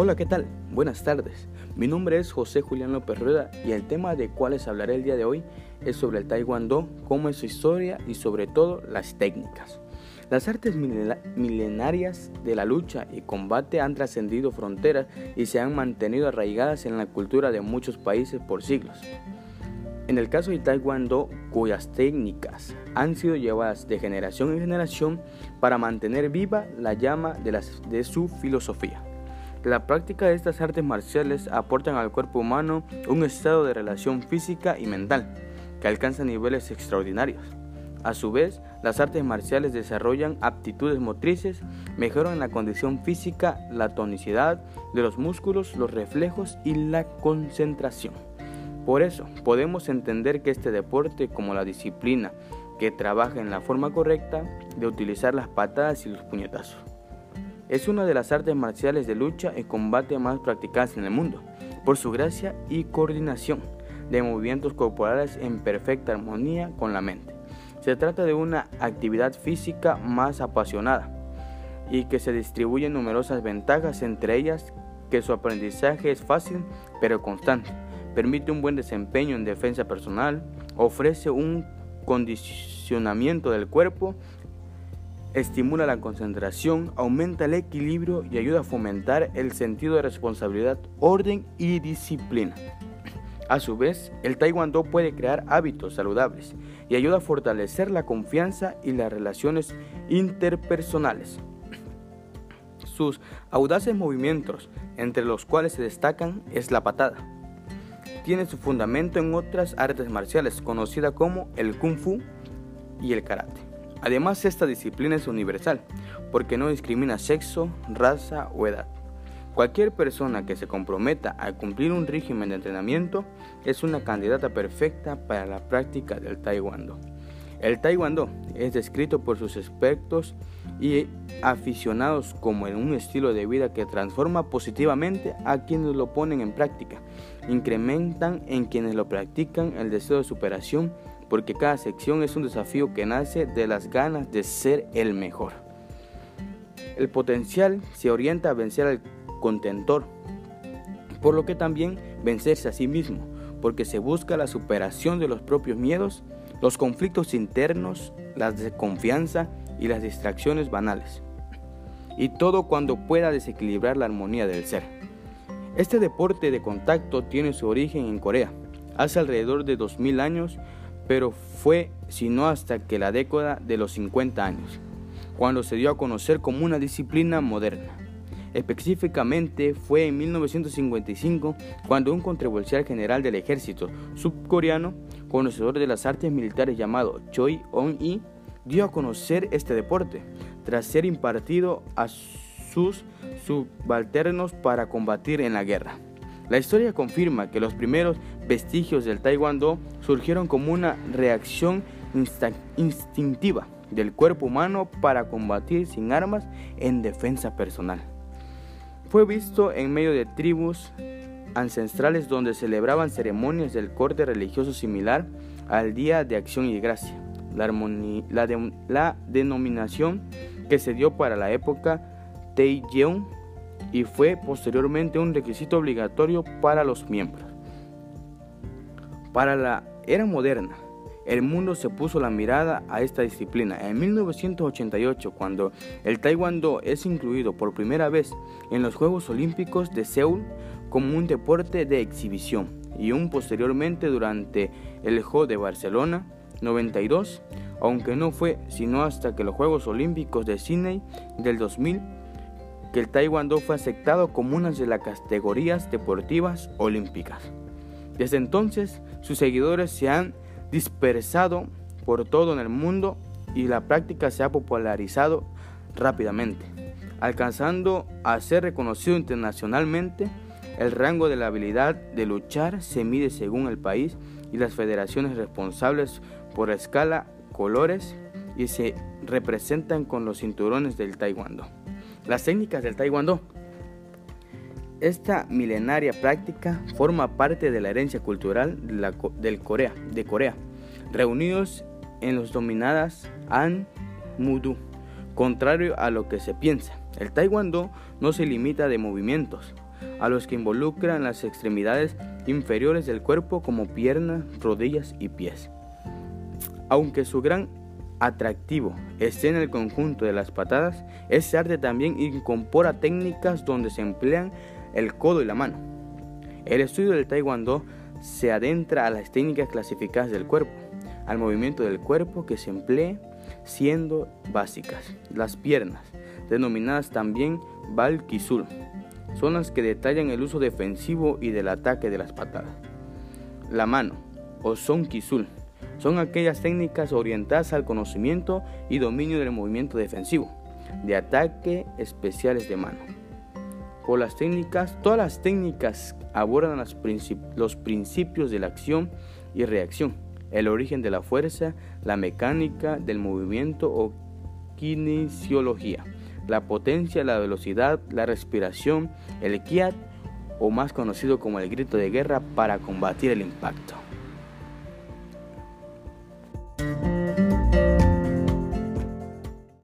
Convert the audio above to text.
Hola, ¿qué tal? Buenas tardes. Mi nombre es José Julián López Rueda y el tema de cuales hablaré el día de hoy es sobre el Taekwondo, cómo es su historia y sobre todo las técnicas. Las artes milenarias de la lucha y combate han trascendido fronteras y se han mantenido arraigadas en la cultura de muchos países por siglos. En el caso del Taekwondo, cuyas técnicas han sido llevadas de generación en generación para mantener viva la llama de, de su filosofía. La práctica de estas artes marciales aportan al cuerpo humano un estado de relación física y mental que alcanza niveles extraordinarios. A su vez, las artes marciales desarrollan aptitudes motrices, mejoran la condición física, la tonicidad de los músculos, los reflejos y la concentración. Por eso, podemos entender que este deporte, como la disciplina que trabaja en la forma correcta de utilizar las patadas y los puñetazos. Es una de las artes marciales de lucha y combate más practicadas en el mundo, por su gracia y coordinación de movimientos corporales en perfecta armonía con la mente. Se trata de una actividad física más apasionada y que se distribuyen numerosas ventajas, entre ellas que su aprendizaje es fácil pero constante, permite un buen desempeño en defensa personal, ofrece un condicionamiento del cuerpo estimula la concentración, aumenta el equilibrio y ayuda a fomentar el sentido de responsabilidad, orden y disciplina. A su vez, el taekwondo puede crear hábitos saludables y ayuda a fortalecer la confianza y las relaciones interpersonales. Sus audaces movimientos, entre los cuales se destacan, es la patada. Tiene su fundamento en otras artes marciales, conocidas como el kung fu y el karate. Además, esta disciplina es universal, porque no discrimina sexo, raza o edad. Cualquier persona que se comprometa a cumplir un régimen de entrenamiento es una candidata perfecta para la práctica del taekwondo. El taekwondo es descrito por sus expertos y aficionados como un estilo de vida que transforma positivamente a quienes lo ponen en práctica, incrementan en quienes lo practican el deseo de superación porque cada sección es un desafío que nace de las ganas de ser el mejor. El potencial se orienta a vencer al contentor, por lo que también vencerse a sí mismo, porque se busca la superación de los propios miedos, los conflictos internos, la desconfianza y las distracciones banales. Y todo cuando pueda desequilibrar la armonía del ser. Este deporte de contacto tiene su origen en Corea. Hace alrededor de 2000 años pero fue sino hasta que la década de los 50 años, cuando se dio a conocer como una disciplina moderna. Específicamente fue en 1955 cuando un controversial general del ejército subcoreano, conocedor de las artes militares llamado Choi On-i, dio a conocer este deporte, tras ser impartido a sus subalternos para combatir en la guerra. La historia confirma que los primeros vestigios del taekwondo surgieron como una reacción instintiva del cuerpo humano para combatir sin armas en defensa personal. Fue visto en medio de tribus ancestrales donde celebraban ceremonias del corte religioso similar al Día de Acción y Gracia. La, la denominación que se dio para la época Taejeon y fue posteriormente un requisito obligatorio para los miembros. Para la era moderna, el mundo se puso la mirada a esta disciplina. En 1988, cuando el taekwondo es incluido por primera vez en los Juegos Olímpicos de Seúl como un deporte de exhibición y un posteriormente durante el Juego de Barcelona 92, aunque no fue sino hasta que los Juegos Olímpicos de Sydney del 2000 que el taekwondo fue aceptado como una de las categorías deportivas olímpicas. Desde entonces, sus seguidores se han dispersado por todo el mundo y la práctica se ha popularizado rápidamente, alcanzando a ser reconocido internacionalmente. El rango de la habilidad de luchar se mide según el país y las federaciones responsables por escala, colores y se representan con los cinturones del taekwondo. Las técnicas del taekwondo. Esta milenaria práctica forma parte de la herencia cultural de, Corea, de Corea, reunidos en los dominadas An Mudu. Contrario a lo que se piensa, el taekwondo no se limita de movimientos, a los que involucran las extremidades inferiores del cuerpo como piernas, rodillas y pies. Aunque su gran atractivo esté en el conjunto de las patadas, este arte también incorpora técnicas donde se emplean el codo y la mano. El estudio del taekwondo se adentra a las técnicas clasificadas del cuerpo, al movimiento del cuerpo que se emplee siendo básicas. Las piernas, denominadas también Bal Kisul, son las que detallan el uso defensivo y del ataque de las patadas. La mano, o Son Kisul, son aquellas técnicas orientadas al conocimiento y dominio del movimiento defensivo, de ataque especiales de mano. Por las técnicas, todas las técnicas abordan los principios de la acción y reacción, el origen de la fuerza, la mecánica del movimiento o kinesiología, la potencia, la velocidad, la respiración, el kiat o más conocido como el grito de guerra para combatir el impacto.